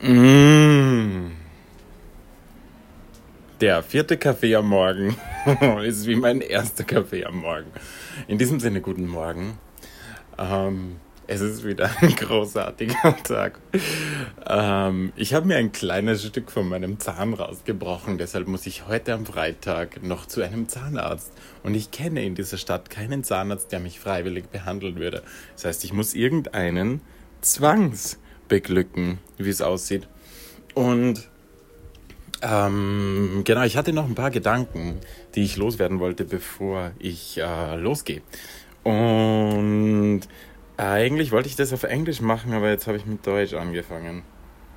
Mmh. Der vierte Kaffee am Morgen ist wie mein erster Kaffee am Morgen. In diesem Sinne, guten Morgen. Ähm, es ist wieder ein großartiger Tag. Ähm, ich habe mir ein kleines Stück von meinem Zahn rausgebrochen, deshalb muss ich heute am Freitag noch zu einem Zahnarzt. Und ich kenne in dieser Stadt keinen Zahnarzt, der mich freiwillig behandeln würde. Das heißt, ich muss irgendeinen zwangsbeglücken, wie es aussieht. Und ähm, genau, ich hatte noch ein paar Gedanken, die ich loswerden wollte, bevor ich äh, losgehe. Und eigentlich wollte ich das auf Englisch machen, aber jetzt habe ich mit Deutsch angefangen.